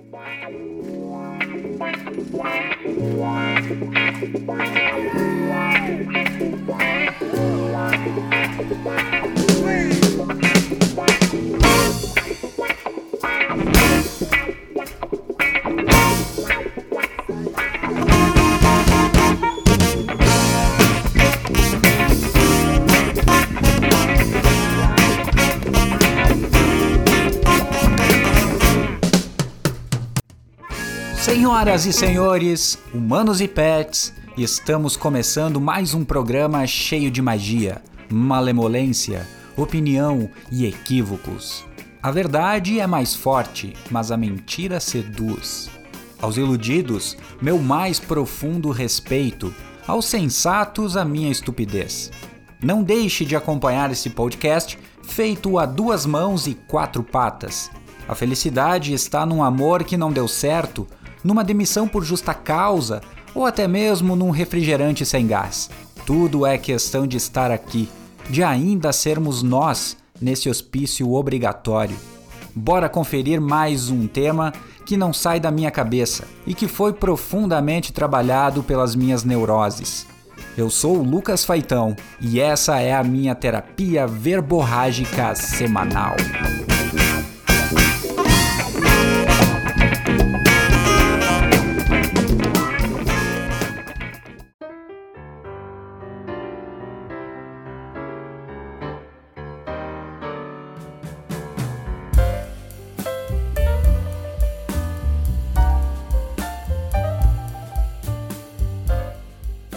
Wait. Senhoras e senhores, humanos e pets, estamos começando mais um programa cheio de magia, malemolência, opinião e equívocos. A verdade é mais forte, mas a mentira seduz. Aos iludidos, meu mais profundo respeito, aos sensatos, a minha estupidez. Não deixe de acompanhar esse podcast feito a duas mãos e quatro patas. A felicidade está num amor que não deu certo numa demissão por justa causa ou até mesmo num refrigerante sem gás. Tudo é questão de estar aqui, de ainda sermos nós nesse hospício obrigatório. Bora conferir mais um tema que não sai da minha cabeça e que foi profundamente trabalhado pelas minhas neuroses. Eu sou o Lucas Faitão e essa é a minha terapia verborrágica semanal.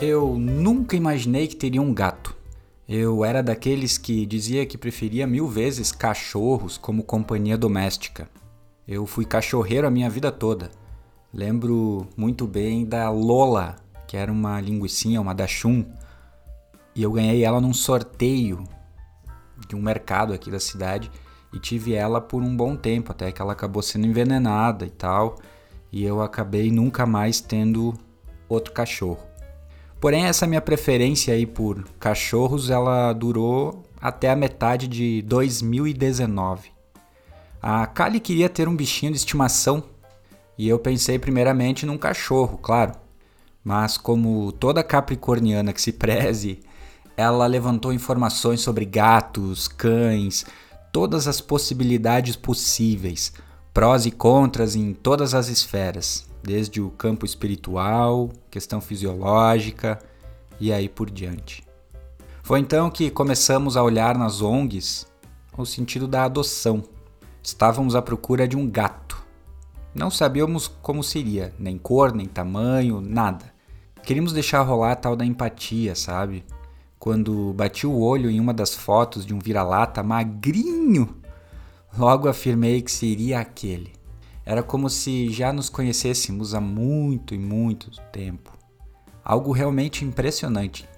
Eu nunca imaginei que teria um gato. Eu era daqueles que dizia que preferia mil vezes cachorros como companhia doméstica. Eu fui cachorreiro a minha vida toda. Lembro muito bem da Lola, que era uma linguicinha, uma Dachshund, e eu ganhei ela num sorteio de um mercado aqui da cidade e tive ela por um bom tempo, até que ela acabou sendo envenenada e tal, e eu acabei nunca mais tendo outro cachorro. Porém, essa minha preferência aí por cachorros, ela durou até a metade de 2019. A Kali queria ter um bichinho de estimação e eu pensei primeiramente num cachorro, claro. Mas como toda capricorniana que se preze, ela levantou informações sobre gatos, cães, todas as possibilidades possíveis, prós e contras em todas as esferas desde o campo espiritual, questão fisiológica e aí por diante. Foi então que começamos a olhar nas ONGs o sentido da adoção. Estávamos à procura de um gato. Não sabíamos como seria, nem cor, nem tamanho, nada. Queríamos deixar rolar a tal da empatia, sabe? Quando bati o olho em uma das fotos de um vira-lata magrinho, logo afirmei que seria aquele. Era como se já nos conhecêssemos há muito e muito tempo. Algo realmente impressionante.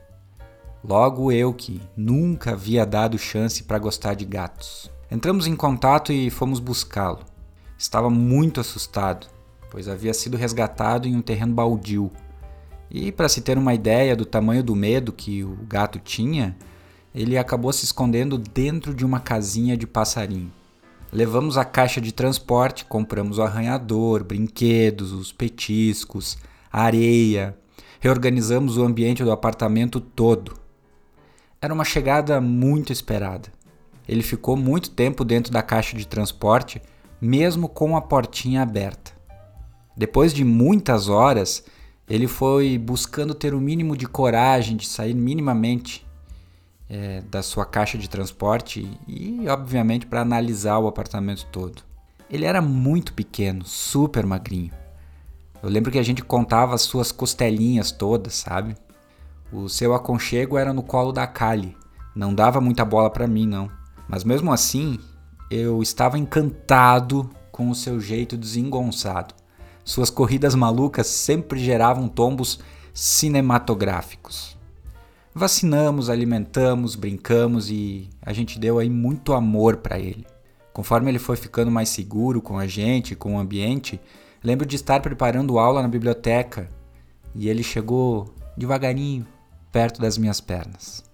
Logo eu que nunca havia dado chance para gostar de gatos. Entramos em contato e fomos buscá-lo. Estava muito assustado, pois havia sido resgatado em um terreno baldio. E para se ter uma ideia do tamanho do medo que o gato tinha, ele acabou se escondendo dentro de uma casinha de passarinho. Levamos a caixa de transporte, compramos o arranhador, brinquedos, os petiscos, areia, reorganizamos o ambiente do apartamento todo. Era uma chegada muito esperada. Ele ficou muito tempo dentro da caixa de transporte, mesmo com a portinha aberta. Depois de muitas horas, ele foi buscando ter o mínimo de coragem de sair minimamente é, da sua caixa de transporte e, obviamente, para analisar o apartamento todo. Ele era muito pequeno, super magrinho. Eu lembro que a gente contava as suas costelinhas todas, sabe? O seu aconchego era no colo da Kali. Não dava muita bola para mim, não. Mas mesmo assim, eu estava encantado com o seu jeito desengonçado. Suas corridas malucas sempre geravam tombos cinematográficos. Vacinamos, alimentamos, brincamos e a gente deu aí muito amor para ele. Conforme ele foi ficando mais seguro com a gente, com o ambiente, lembro de estar preparando aula na biblioteca e ele chegou devagarinho perto das minhas pernas.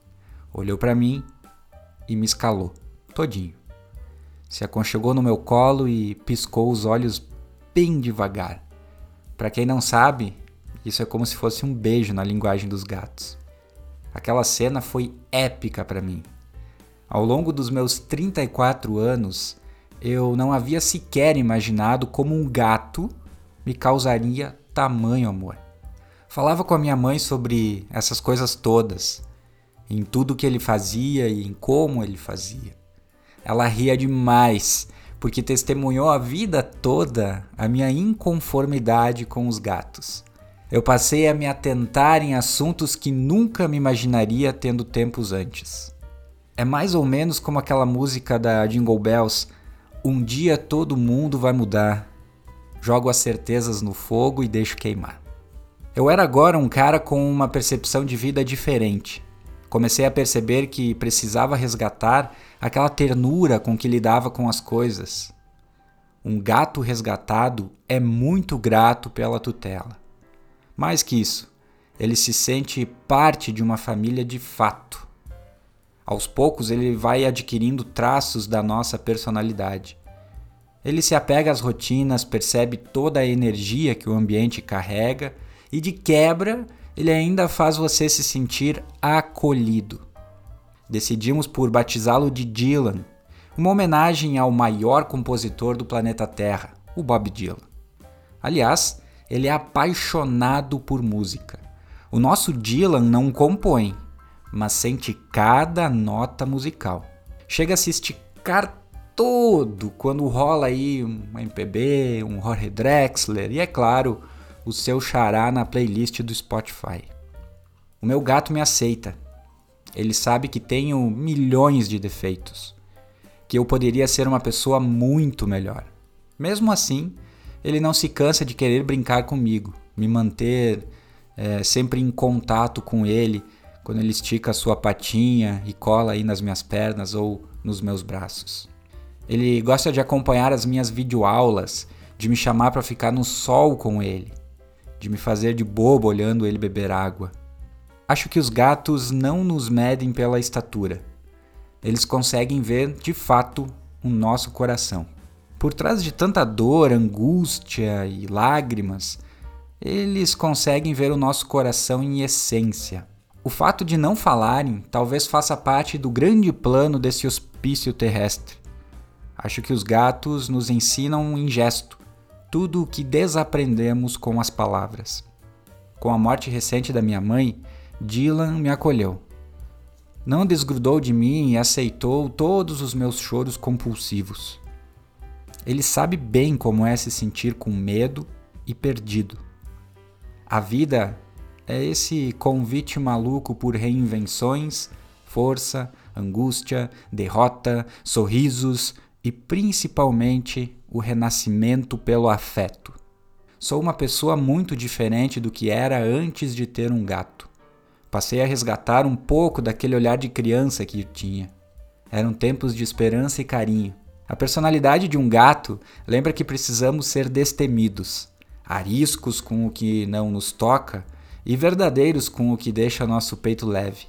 Olhou para mim e me escalou, todinho. Se aconchegou no meu colo e piscou os olhos bem devagar. Para quem não sabe, isso é como se fosse um beijo na linguagem dos gatos. Aquela cena foi épica para mim. Ao longo dos meus 34 anos, eu não havia sequer imaginado como um gato me causaria tamanho amor. Falava com a minha mãe sobre essas coisas todas, em tudo que ele fazia e em como ele fazia. Ela ria demais, porque testemunhou a vida toda a minha inconformidade com os gatos. Eu passei a me atentar em assuntos que nunca me imaginaria tendo tempos antes. É mais ou menos como aquela música da Jingle Bells: Um dia todo mundo vai mudar. Jogo as certezas no fogo e deixo queimar. Eu era agora um cara com uma percepção de vida diferente. Comecei a perceber que precisava resgatar aquela ternura com que lidava com as coisas. Um gato resgatado é muito grato pela tutela. Mais que isso, ele se sente parte de uma família de fato. Aos poucos, ele vai adquirindo traços da nossa personalidade. Ele se apega às rotinas, percebe toda a energia que o ambiente carrega e, de quebra, ele ainda faz você se sentir acolhido. Decidimos por batizá-lo de Dylan, uma homenagem ao maior compositor do planeta Terra, o Bob Dylan. Aliás, ele é apaixonado por música. O nosso Dylan não compõe, mas sente cada nota musical. Chega a se esticar todo quando rola aí um MPB, um Jorge Drexler e, é claro, o seu xará na playlist do Spotify. O meu gato me aceita. Ele sabe que tenho milhões de defeitos, que eu poderia ser uma pessoa muito melhor. Mesmo assim, ele não se cansa de querer brincar comigo, me manter é, sempre em contato com ele quando ele estica a sua patinha e cola aí nas minhas pernas ou nos meus braços. Ele gosta de acompanhar as minhas videoaulas, de me chamar para ficar no sol com ele, de me fazer de bobo olhando ele beber água. Acho que os gatos não nos medem pela estatura. Eles conseguem ver de fato o nosso coração. Por trás de tanta dor, angústia e lágrimas, eles conseguem ver o nosso coração em essência. O fato de não falarem talvez faça parte do grande plano desse hospício terrestre. Acho que os gatos nos ensinam em gesto tudo o que desaprendemos com as palavras. Com a morte recente da minha mãe, Dylan me acolheu. Não desgrudou de mim e aceitou todos os meus choros compulsivos. Ele sabe bem como é se sentir com medo e perdido. A vida é esse convite maluco por reinvenções, força, angústia, derrota, sorrisos e principalmente o renascimento pelo afeto. Sou uma pessoa muito diferente do que era antes de ter um gato. Passei a resgatar um pouco daquele olhar de criança que tinha. Eram tempos de esperança e carinho. A personalidade de um gato lembra que precisamos ser destemidos, ariscos com o que não nos toca e verdadeiros com o que deixa nosso peito leve.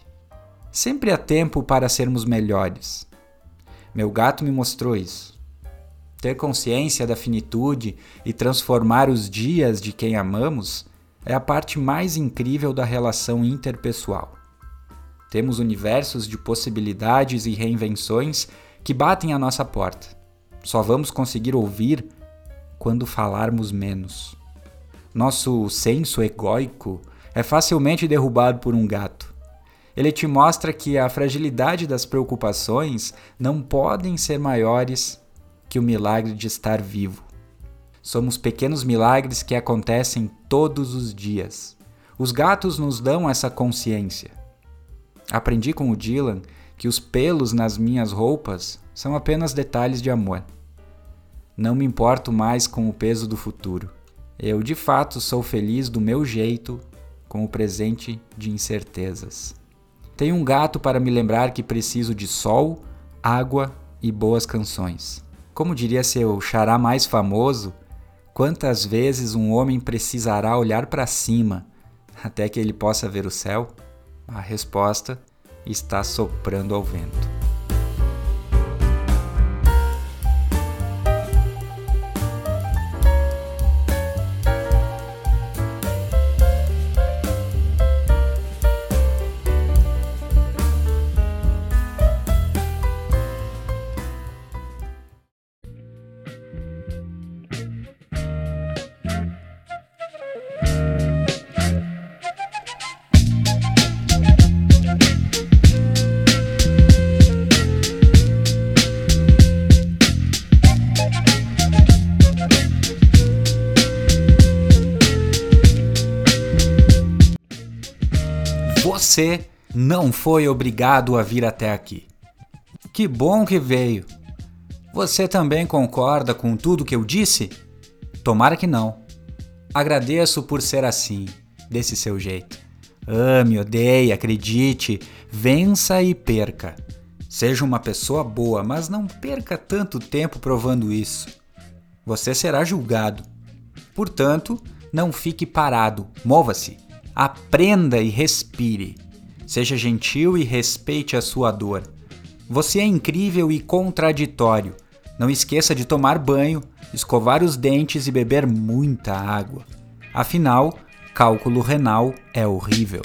Sempre há tempo para sermos melhores. Meu gato me mostrou isso. Ter consciência da finitude e transformar os dias de quem amamos é a parte mais incrível da relação interpessoal. Temos universos de possibilidades e reinvenções que batem à nossa porta. Só vamos conseguir ouvir quando falarmos menos. Nosso senso egóico é facilmente derrubado por um gato. Ele te mostra que a fragilidade das preocupações não podem ser maiores que o milagre de estar vivo. Somos pequenos milagres que acontecem todos os dias. Os gatos nos dão essa consciência. Aprendi com o Dylan que os pelos nas minhas roupas são apenas detalhes de amor. Não me importo mais com o peso do futuro. Eu de fato sou feliz do meu jeito com o presente de incertezas. Tenho um gato para me lembrar que preciso de sol, água e boas canções. Como diria seu xará mais famoso, quantas vezes um homem precisará olhar para cima até que ele possa ver o céu? A resposta está soprando ao vento. Você não foi obrigado a vir até aqui. Que bom que veio. Você também concorda com tudo que eu disse? Tomara que não. Agradeço por ser assim, desse seu jeito. Ame, odeie, acredite, vença e perca. Seja uma pessoa boa, mas não perca tanto tempo provando isso. Você será julgado. Portanto, não fique parado, mova-se, aprenda e respire. Seja gentil e respeite a sua dor. Você é incrível e contraditório. Não esqueça de tomar banho, escovar os dentes e beber muita água. Afinal, cálculo renal é horrível.